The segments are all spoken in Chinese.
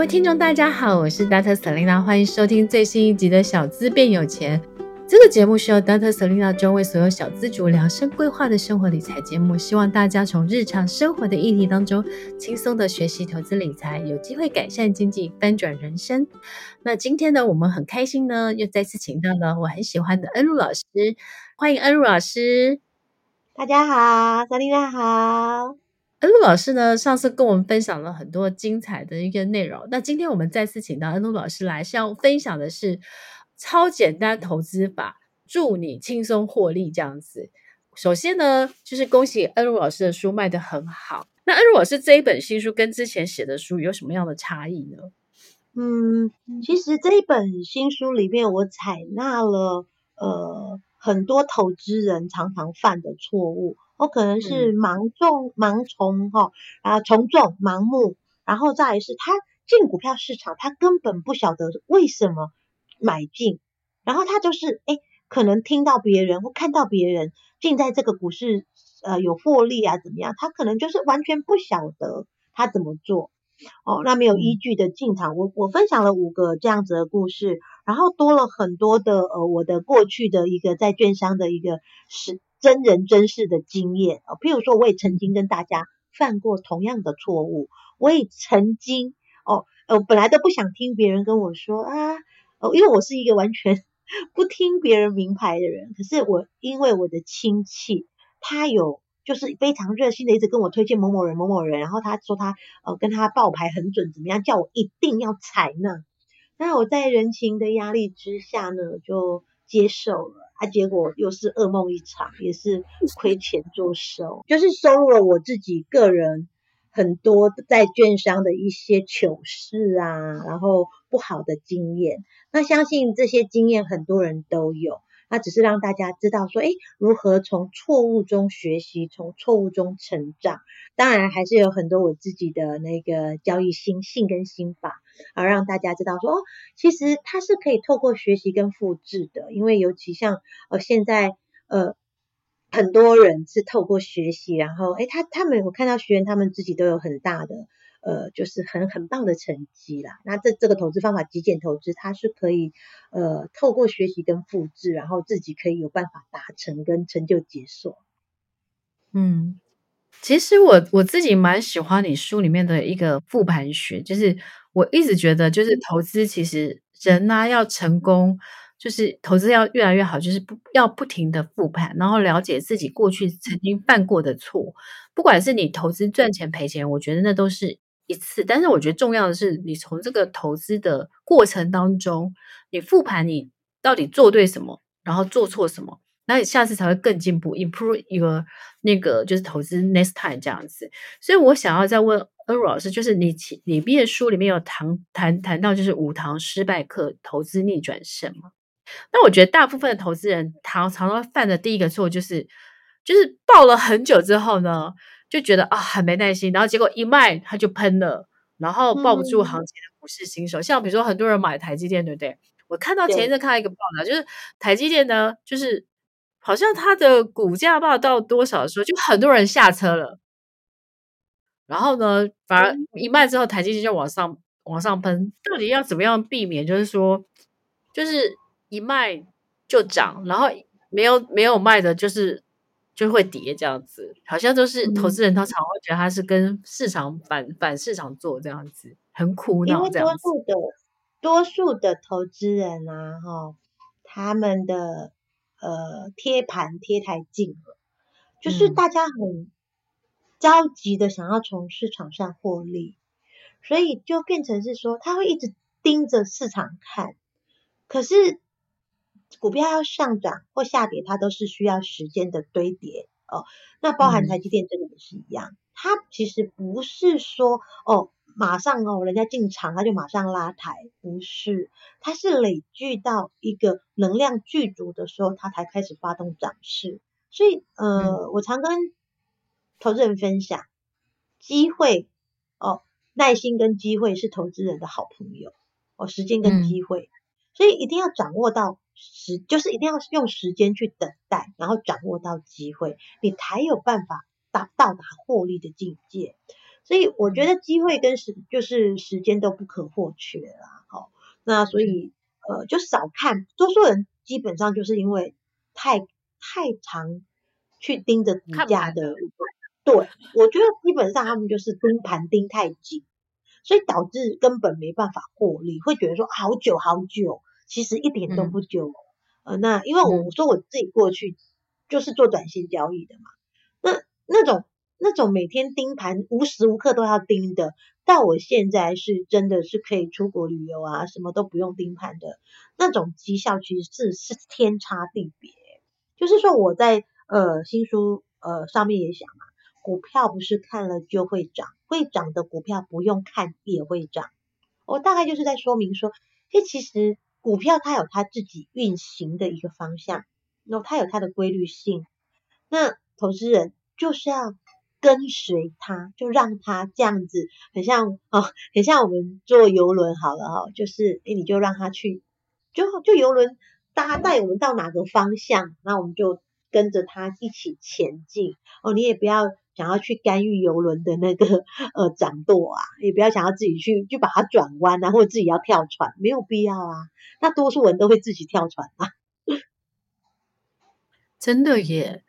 各位听众，大家好，我是 Dr. Selena，欢迎收听最新一集的小资变有钱。这个节目是由 Dr. Selena 专为所有小资主量身规划的生活理财节目，希望大家从日常生活的议题当中轻松的学习投资理财，有机会改善经济，翻转人生。那今天呢，我们很开心呢，又再次请到了我很喜欢的恩如老师，欢迎恩如老师。大家好，Selena 好。恩如老师呢，上次跟我们分享了很多精彩的一个内容。那今天我们再次请到恩如老师来，是要分享的是超简单投资法，助你轻松获利这样子。首先呢，就是恭喜恩如老师的书卖得很好。那恩如老师这一本新书跟之前写的书有什么样的差异呢？嗯，其实这一本新书里面，我采纳了呃很多投资人常常犯的错误。我可能是盲中盲从哈，然后从众盲目，然后再来是他进股票市场，他根本不晓得为什么买进，然后他就是诶可能听到别人或看到别人进在这个股市呃有获利啊怎么样，他可能就是完全不晓得他怎么做哦，那没有依据的进场。我我分享了五个这样子的故事，然后多了很多的呃我的过去的一个在券商的一个是。真人真事的经验啊，譬如说，我也曾经跟大家犯过同样的错误，我也曾经哦，呃，本来都不想听别人跟我说啊，哦，因为我是一个完全不听别人名牌的人，可是我因为我的亲戚，他有就是非常热心的一直跟我推荐某某人某某人，然后他说他呃跟他报牌很准，怎么样，叫我一定要采纳，那我在人情的压力之下呢，就接受了。啊，结果又是噩梦一场，也是亏钱作收，就是收入了我自己个人很多在券商的一些糗事啊，然后不好的经验。那相信这些经验很多人都有。那只是让大家知道说，诶，如何从错误中学习，从错误中成长。当然，还是有很多我自己的那个交易心性跟心法，而让大家知道说，哦，其实它是可以透过学习跟复制的。因为尤其像呃现在呃很多人是透过学习，然后诶，他他们我看到学员他们自己都有很大的。呃，就是很很棒的成绩啦。那这这个投资方法极简投资，它是可以呃透过学习跟复制，然后自己可以有办法达成跟成就解锁。嗯，其实我我自己蛮喜欢你书里面的一个复盘学，就是我一直觉得，就是投资其实人呢、啊、要成功，就是投资要越来越好，就是不要不停的复盘，然后了解自己过去曾经犯过的错，不管是你投资赚钱赔钱，我觉得那都是。一次，但是我觉得重要的是，你从这个投资的过程当中，你复盘你到底做对什么，然后做错什么，那你下次才会更进步，improve your 那个就是投资 next time 这样子。所以我想要再问恩如老师，就是你你毕业书里面有谈谈谈到就是五堂失败课，投资逆转胜嘛？那我觉得大部分的投资人常常常犯的第一个错就是，就是抱了很久之后呢。就觉得啊很没耐心，然后结果一卖它就喷了，然后抱不住行情的股市新手，嗯、像比如说很多人买台积电，对不对？我看到前一阵看到一个报道，就是台积电呢，就是好像它的股价报到多少的时候，就很多人下车了，然后呢，反而一卖之后，台积电就往上往上喷。到底要怎么样避免？就是说，就是一卖就涨，然后没有没有卖的，就是。就会跌这样子，好像都是投资人，他常会觉得他是跟市场反、嗯、反市场做这样子，很苦恼这样子。因为多数的多数的投资人啊，哈，他们的呃贴盘贴太近了，就是大家很着急的想要从市场上获利，嗯、所以就变成是说他会一直盯着市场看，可是。股票要上涨或下跌，它都是需要时间的堆叠哦。那包含台积电这个也是一样，嗯、它其实不是说哦，马上哦，人家进场它就马上拉抬，不是，它是累聚到一个能量具足的时候，它才开始发动涨势。所以呃，嗯、我常跟投资人分享，机会哦，耐心跟机会是投资人的好朋友哦，时间跟机会，嗯、所以一定要掌握到。时就是一定要用时间去等待，然后掌握到机会，你才有办法达到达获利的境界。所以我觉得机会跟时就是时间都不可或缺啦。好，那所以呃就少看，多数人基本上就是因为太太常去盯着股价的，对，我觉得基本上他们就是盯盘盯太紧，所以导致根本没办法获利，会觉得说好久好久，其实一点都不久。嗯、呃，那因为我说我自己过去就是做短线交易的嘛，那那种。那种每天盯盘，无时无刻都要盯的，到我现在是真的是可以出国旅游啊，什么都不用盯盘的那种绩效，其实是是天差地别。就是说我在呃新书呃上面也讲嘛，股票不是看了就会涨，会涨的股票不用看也会涨。我大概就是在说明说，诶，其实股票它有它自己运行的一个方向，然后它有它的规律性，那投资人就是要。跟随他，就让他这样子，很像哦，很像我们坐游轮好了哈、哦，就是诶，你就让他去，就就游轮搭带我们到哪个方向，那我们就跟着他一起前进哦。你也不要想要去干预游轮的那个呃掌舵啊，也不要想要自己去就把它转弯啊，或者自己要跳船，没有必要啊。那多数人都会自己跳船啊，真的耶。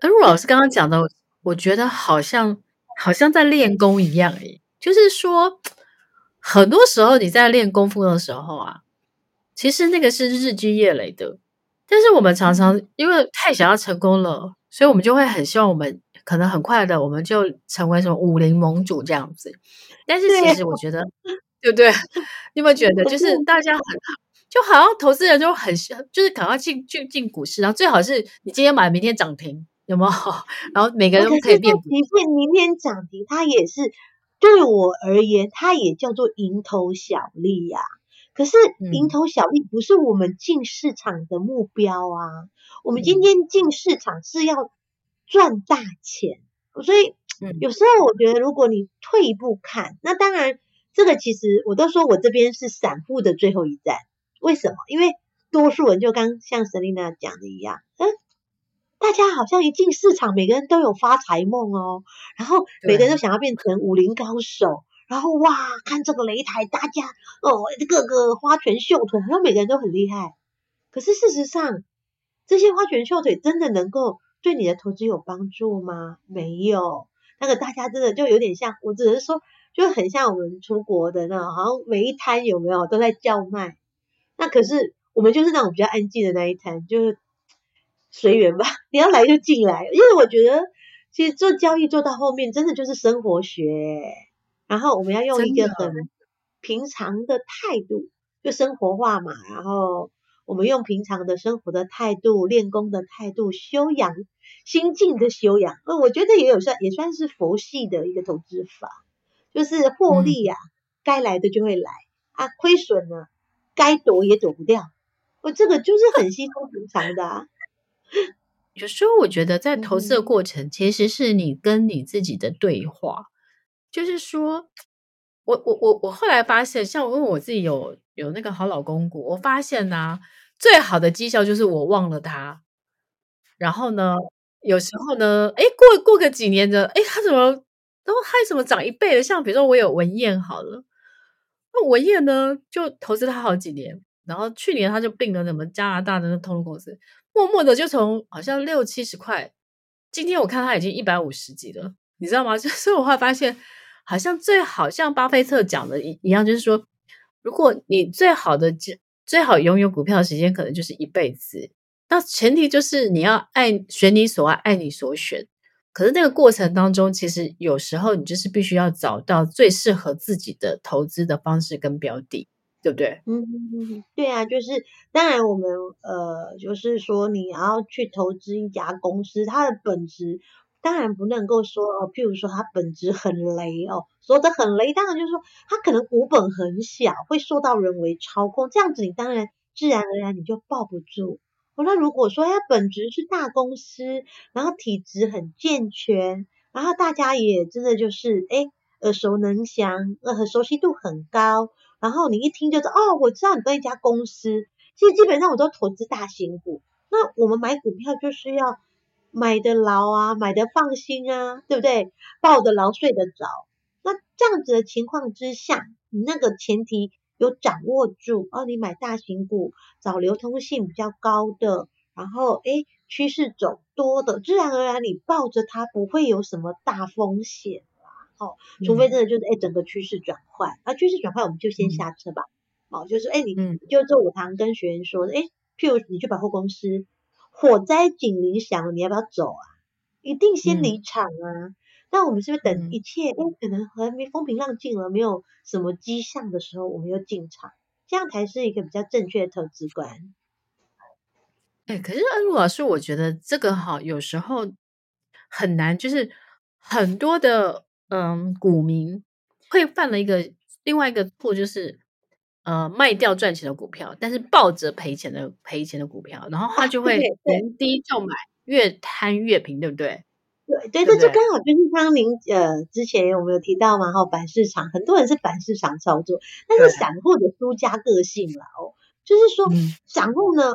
而陆老师刚刚讲的。我觉得好像好像在练功一样诶，就是说，很多时候你在练功夫的时候啊，其实那个是日积月累的。但是我们常常因为太想要成功了，所以我们就会很希望我们可能很快的我们就成为什么武林盟主这样子。但是其实我觉得，对，对不对？你有没有觉得，就是大家很就好像投资人就很就是赶快进进进股市，然后最好是你今天买，明天涨停。有没有？然后每个人都可以变。即便明天涨停，它也是对我而言，它也叫做蝇头小利呀、啊。可是蝇头小利不是我们进市场的目标啊。嗯、我们今天进市场是要赚大钱，所以有时候我觉得，如果你退一步看，那当然这个其实我都说我这边是散户的最后一站。为什么？因为多数人就刚像 Selina 讲的一样，嗯。大家好像一进市场，每个人都有发财梦哦，然后每个人都想要变成武林高手，然后哇，看这个擂台，大家哦，各个花拳绣腿，好像每个人都很厉害。可是事实上，这些花拳绣腿真的能够对你的投资有帮助吗？没有。那个大家真的就有点像，我只能说，就很像我们出国的那种，好像每一摊有没有都在叫卖。那可是我们就是那种比较安静的那一摊，就是。随缘吧，你要来就进来，因为我觉得其实做交易做到后面真的就是生活学，然后我们要用一个很平常的态度，就生活化嘛，然后我们用平常的生活的态度、练功的态度、修养心境的修养，呃，我觉得也有算也算是佛系的一个投资法，就是获利呀、啊，嗯、该来的就会来。啊，亏损呢，该躲也躲不掉，我这个就是很稀松平常的啊。有时候我觉得，在投资的过程，其实是你跟你自己的对话。就是说，我我我我后来发现，像我因为我自己有有那个好老公股，我发现呢、最好的绩效就是我忘了他。然后呢，有时候呢，哎，过过个几年的，哎，他怎么，然后他怎么涨一倍的？像比如说我有文彦好了，那文彦呢，就投资他好几年，然后去年他就并了什么加拿大的那通路公司。默默的就从好像六七十块，今天我看他已经一百五十几了，你知道吗？所以我会发现，好像最好像巴菲特讲的一一样，就是说，如果你最好的最好拥有股票的时间可能就是一辈子，那前提就是你要爱选你所爱，爱你所选。可是那个过程当中，其实有时候你就是必须要找到最适合自己的投资的方式跟标的。对不对？嗯嗯，对啊，就是当然我们呃，就是说你要去投资一家公司，它的本质当然不能够说哦，譬如说它本质很雷哦，说的很雷，当然就是说它可能股本很小，会受到人为操控，这样子你当然自然而然你就抱不住。哦，那如果说它本质是大公司，然后体质很健全，然后大家也真的就是诶耳熟能详，呃，熟悉度很高。然后你一听就知，哦，我知道你这一家公司。其实基本上我都投资大型股。那我们买股票就是要买得牢啊，买得放心啊，对不对？抱得牢，睡得着。那这样子的情况之下，你那个前提有掌握住哦，你买大型股，找流通性比较高的，然后诶趋势走多的，自然而然你抱着它不会有什么大风险啦。哦，除非真的就是诶整个趋势转换，那、趋势转换我们就先下车吧。嗯、哦，就是诶你、嗯、就这我常常跟学员说的，诶譬如你去百货公司，火灾警铃响了，你要不要走啊？一定先离场啊。嗯、那我们是不是等一切诶可能还没风平浪静了，没有什么迹象的时候，我们又进场，这样才是一个比较正确的投资观。哎，可是恩如老师，我觉得这个哈，有时候很难，就是很多的嗯股民会犯了一个另外一个错，就是呃卖掉赚钱的股票，但是抱着赔钱的赔钱的股票，然后他就会逢低就买，越贪越平，对不对？对对，这就刚好就是刚刚您呃之前我们有提到嘛？哈，反市场很多人是反市场操作，但是散户的输家个性了哦，就是说散户呢。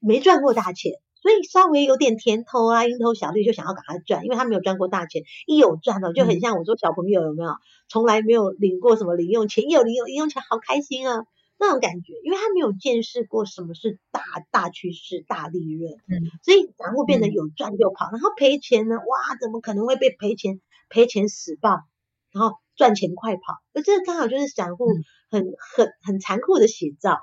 没赚过大钱，所以稍微有点甜头啊，蝇头小利就想要赶快赚，因为他没有赚过大钱，一有赚了就很像我说小朋友有没有，从来没有领过什么零用钱，一有零用零用钱好开心啊，那种感觉，因为他没有见识过什么是大大趋势、大利润，嗯，所以然后变得有赚就跑，然后赔钱呢，哇，怎么可能会被赔钱？赔钱死抱，然后赚钱快跑，而这刚好就是散户很很很残酷的写照。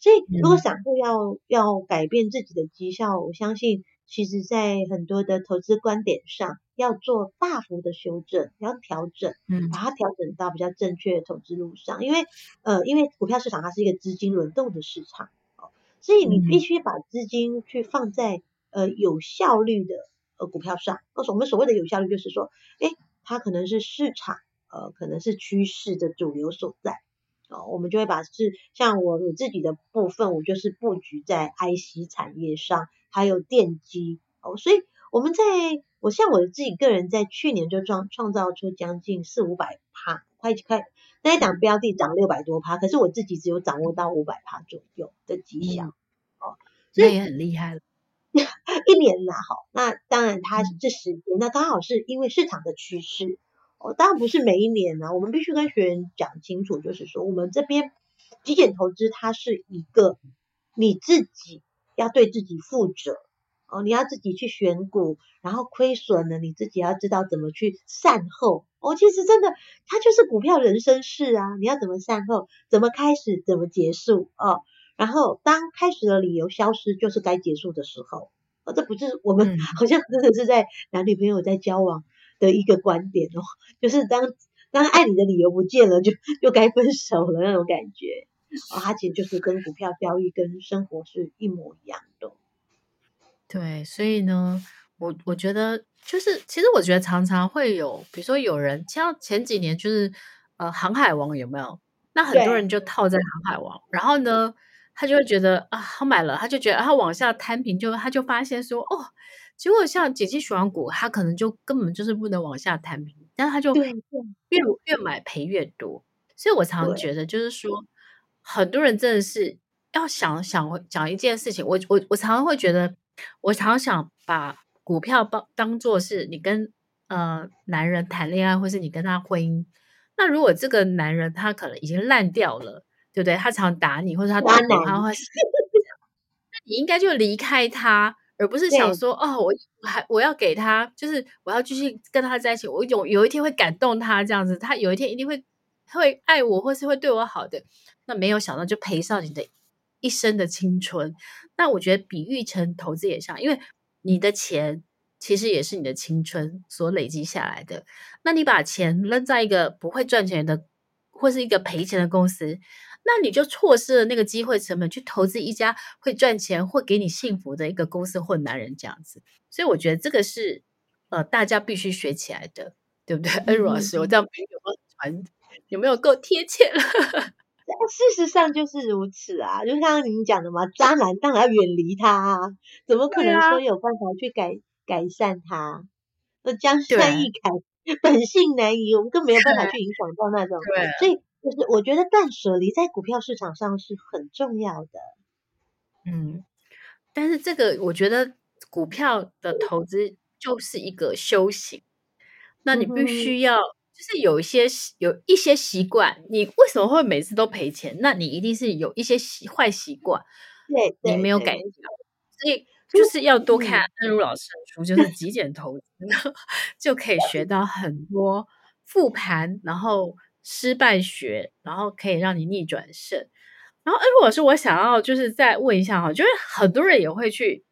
所以，如果散户要要改变自己的绩效，我相信，其实在很多的投资观点上，要做大幅的修正，要调整，嗯，把它调整到比较正确的投资路上。因为，呃，因为股票市场它是一个资金轮动的市场，哦，所以你必须把资金去放在呃有效率的呃股票上。那我们所谓的有效率，就是说，诶，它可能是市场，呃，可能是趋势的主流所在。哦，我们就会把是像我我自己的部分，我就是布局在 IC 产业上，还有电机哦，所以我们在我像我自己个人在去年就创创造出将近四五百趴，快快那一档标的涨六百多趴，可是我自己只有掌握到五百趴左右的绩效，嗯、哦，所以也很厉害了，一年拿好，那当然它这时间，那刚好是因为市场的趋势。哦，当然不是每一年呢、啊，我们必须跟学员讲清楚，就是说我们这边极简投资，它是一个你自己要对自己负责哦，你要自己去选股，然后亏损了，你自己要知道怎么去善后哦。其实真的，它就是股票人生事啊，你要怎么善后，怎么开始，怎么结束哦。然后当开始的理由消失，就是该结束的时候。哦，这不是我们好像真的是在男女朋友在交往。的一个观点哦，就是当当爱你的理由不见了，就就该分手了那种感觉哦，它其实就是跟股票交易跟生活是一模一样的。对，所以呢，我我觉得就是，其实我觉得常常会有，比如说有人像前几年就是呃航海王有没有？那很多人就套在航海王，然后呢，他就会觉得啊，他买了，他就觉得他往下摊平，就他就发现说哦。结果像姐姐喜欢股，她可能就根本就是不能往下摊平，但是他就越越买赔越多。所以我常常觉得，就是说，很多人真的是要想想讲一件事情。我我我常常会觉得，我常常想把股票当当做是你跟呃男人谈恋爱，或是你跟他婚姻。那如果这个男人他可能已经烂掉了，对不对？他常打你，或者他打你，他会，那你应该就离开他。而不是想说哦，我还我要给他，就是我要继续跟他在一起，我有有一天会感动他这样子，他有一天一定会会爱我，或是会对我好的。那没有想到就赔上你的一生的青春。那我觉得比喻成投资也像，因为你的钱其实也是你的青春所累积下来的。那你把钱扔在一个不会赚钱的，或是一个赔钱的公司。那你就错失了那个机会成本，去投资一家会赚钱、会给你幸福的一个公司或男人这样子。所以我觉得这个是呃大家必须学起来的，对不对？恩如老师，我这样有没有传？有没有够贴切了？事实上就是如此啊，就像您讲的嘛，渣男当然要远离他啊，怎么可能说有办法去改、啊、改善他？那江山易改，本性难移，我们更没有办法去影响到那种，所以。就是我觉得断舍离在股票市场上是很重要的，嗯，但是这个我觉得股票的投资就是一个修行，那你必须要就是有一些有一些习惯，你为什么会每次都赔钱？那你一定是有一些习坏习惯，对，你没有改掉，所以就是要多看恩如老师的书，就是极简投资，就可以学到很多复盘，然后失败学，然后可以让你逆转胜。然后哎如果是，我想要就是再问一下哈，就是很多人也会去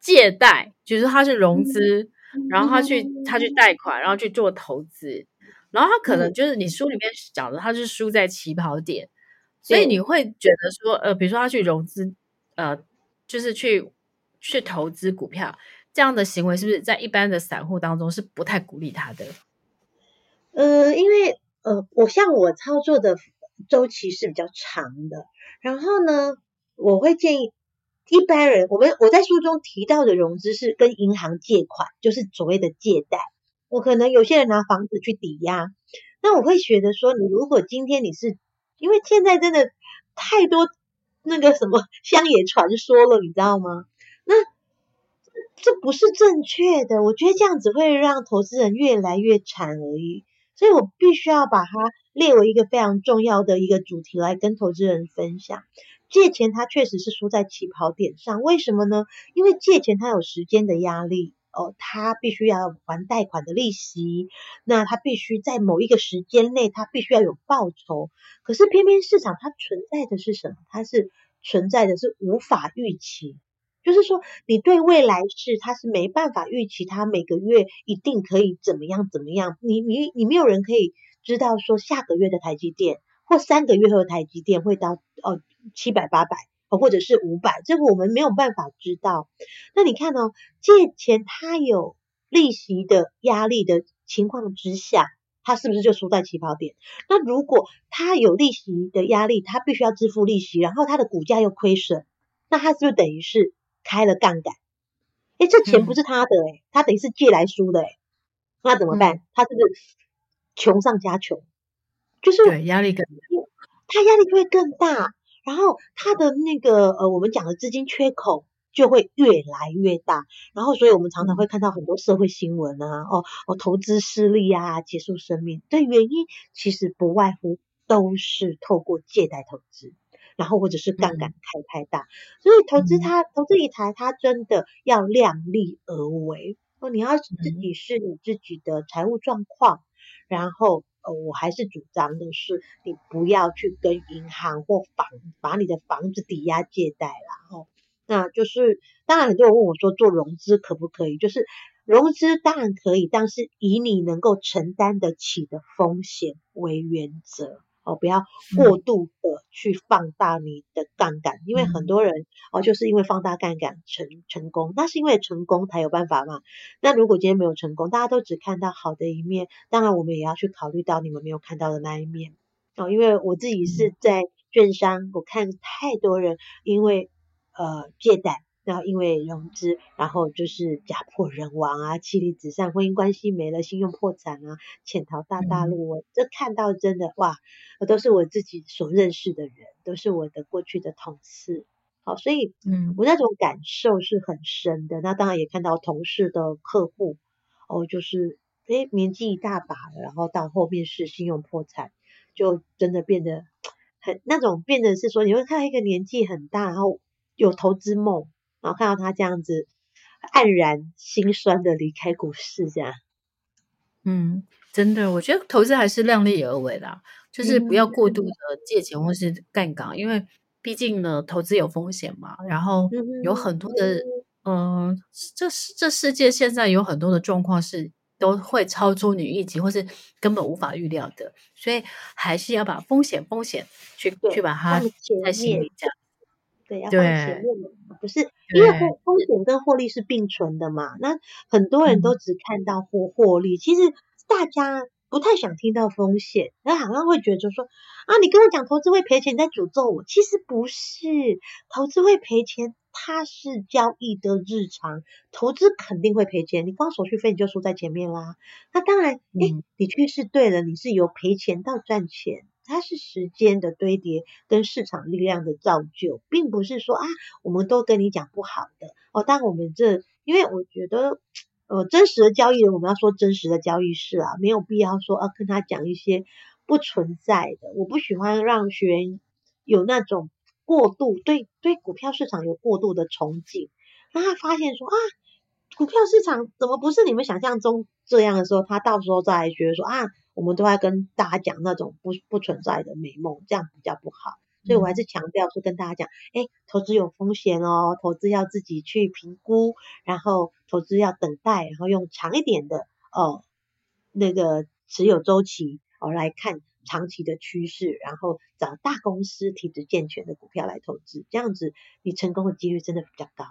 借贷，就是他是融资，然后他去他去贷款，然后去做投资。然后他可能就是你书里面讲的，他是输在起跑点，所以你会觉得说，呃，比如说他去融资，呃，就是去去投资股票这样的行为，是不是在一般的散户当中是不太鼓励他的？呃，因为呃，我像我操作的周期是比较长的，然后呢，我会建议一般人，我们我在书中提到的融资是跟银行借款，就是所谓的借贷。我可能有些人拿房子去抵押，那我会觉得说，你如果今天你是，因为现在真的太多那个什么乡野传说了，你知道吗？那这不是正确的，我觉得这样子会让投资人越来越惨而已。所以我必须要把它列为一个非常重要的一个主题来跟投资人分享。借钱它确实是输在起跑点上，为什么呢？因为借钱它有时间的压力。哦，他必须要还贷款的利息，那他必须在某一个时间内，他必须要有报酬。可是偏偏市场它存在的是什么？它是存在的是无法预期，就是说你对未来是它是没办法预期，它每个月一定可以怎么样怎么样。你你你没有人可以知道说下个月的台积电或三个月后的台积电会到哦七百八百哦。或者是五百，这个我们没有办法知道。那你看哦，借钱它有利息的压力的情况之下，它是不是就输在起跑点？那如果它有利息的压力，它必须要支付利息，然后它的股价又亏损，那它是不是等于是开了杠杆？诶，这钱不是他的诶，他等于是借来输的诶，那怎么办？他是不是穷上加穷？就是对压力更大，他压力就会更大。然后他的那个呃，我们讲的资金缺口就会越来越大，然后所以我们常常会看到很多社会新闻啊，哦哦，投资失利啊，结束生命的原因其实不外乎都是透过借贷投资，然后或者是杠杆开太大，所以投资它投资理财它真的要量力而为哦，你要自己是你自己的财务状况，然后。呃，我还是主张的是，你不要去跟银行或房把你的房子抵押借贷啦。哦，那就是当然很多人问我说，做融资可不可以？就是融资当然可以，但是以你能够承担得起的风险为原则。哦，不要过度的去放大你的杠杆，嗯、因为很多人哦，就是因为放大杠杆成成功，那是因为成功才有办法嘛。那如果今天没有成功，大家都只看到好的一面，当然我们也要去考虑到你们没有看到的那一面哦。因为我自己是在券商，我看太多人因为呃借贷。然后因为融资，然后就是家破人亡啊，妻离子散，婚姻关系没了，信用破产啊，潜逃大大陆。我这看到真的哇，都是我自己所认识的人，都是我的过去的同事。好，所以嗯，我那种感受是很深的。那当然也看到同事的客户，哦，就是诶年纪一大把了，然后到后面是信用破产，就真的变得很那种，变得是说你会看到一个年纪很大，然后有投资梦。然后看到他这样子黯然心酸的离开股市，这样，嗯，真的，我觉得投资还是量力而为啦，就是不要过度的借钱或是杠杆，嗯、因为毕竟呢，投资有风险嘛。然后有很多的，嗯、呃，这这世界现在有很多的状况是都会超出你预期，或是根本无法预料的，所以还是要把风险风险去去把它在心里这样。对，要放前面的，不是因为风风险跟获利是并存的嘛？那很多人都只看到获获利，其实大家不太想听到风险，那好像会觉得说啊，你跟我讲投资会赔钱，你在诅咒我。其实不是，投资会赔钱，它是交易的日常，投资肯定会赔钱，你光手续费你就输在前面啦。那当然，诶，的确是对了，你是由赔钱到赚钱。它是时间的堆叠跟市场力量的造就，并不是说啊，我们都跟你讲不好的哦。但我们这，因为我觉得，呃，真实的交易人，我们要说真实的交易事啊，没有必要说啊跟他讲一些不存在的。我不喜欢让学员有那种过度对对股票市场有过度的憧憬，让他发现说啊，股票市场怎么不是你们想象中这样的时候，他到时候再来觉得说啊，我们都在跟大家讲那种不不存在的美梦，这样比较不好。所以我还是强调说跟大家讲，哎，投资有风险哦，投资要自己去评估，然后投资要等待，然后用长一点的哦那个持有周期哦来看长期的趋势，然后找大公司体质健全的股票来投资，这样子你成功的几率真的比较高。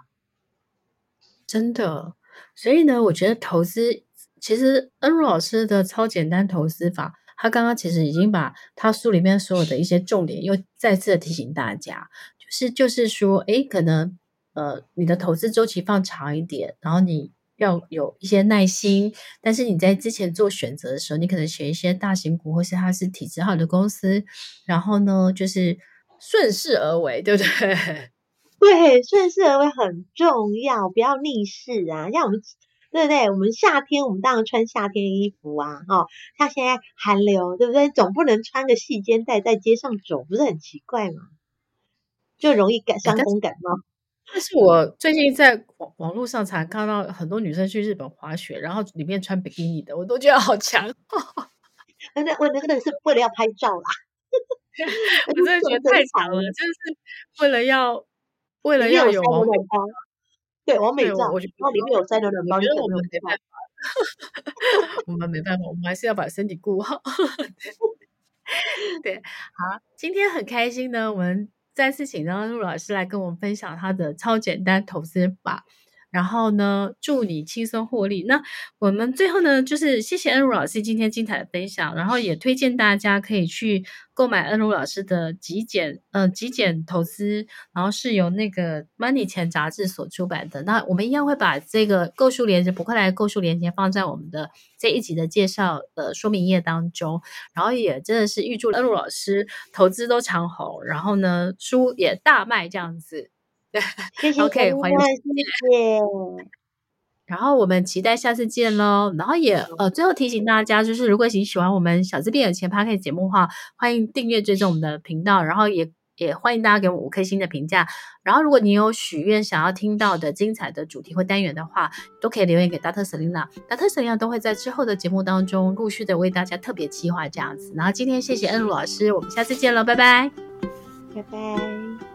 真的，所以呢，我觉得投资其实恩如老师的超简单投资法。他刚刚其实已经把他书里面所有的一些重点又再次的提醒大家，就是就是说，诶，可能呃你的投资周期放长一点，然后你要有一些耐心，但是你在之前做选择的时候，你可能选一些大型股或是它是体质好的公司，然后呢就是顺势而为，对不对？对，顺势而为很重要，不要逆势啊，像我们。对不对？我们夏天，我们当然穿夏天衣服啊，哈、哦，像现在寒流，对不对？总不能穿个细肩带在街上走，不是很奇怪吗？就容易感伤风感冒。但是我最近在网网络上才看到很多女生去日本滑雪，然后里面穿比基尼的，我都觉得好强。那我那个是为了要拍照啦，我真的觉得太强了，就是为了要为了要有。对，完美照，然后里面有三轮暖包，我觉得我们没办法，我们没办法，我们还是要把身体顾好。对，好，今天很开心呢，我们再次请到陆老师来跟我们分享他的超简单投资法。然后呢，祝你轻松获利。那我们最后呢，就是谢谢恩如老师今天精彩的分享，然后也推荐大家可以去购买恩如老师的极简，呃，极简投资，然后是由那个 Money 钱杂志所出版的。那我们一样会把这个购书链接，不快来购书链接放在我们的这一集的介绍的说明页当中。然后也真的是预祝恩如老师投资都长红，然后呢，书也大卖这样子。谢谢，OK，欢迎，谢谢。然后我们期待下次见喽。然后也呃，最后提醒大家，就是如果你喜欢我们小资变有钱 Podcast 节目的话，欢迎订阅追踪我们的频道。然后也也欢迎大家给我们五颗星的评价。然后如果你有许愿想要听到的精彩的主题或单元的话，都可以留言给 Dr. Selina。Dr. Selina 都会在之后的节目当中陆续的为大家特别企划这样子。然后今天谢谢恩如老师，我们下次见喽，拜拜，拜拜。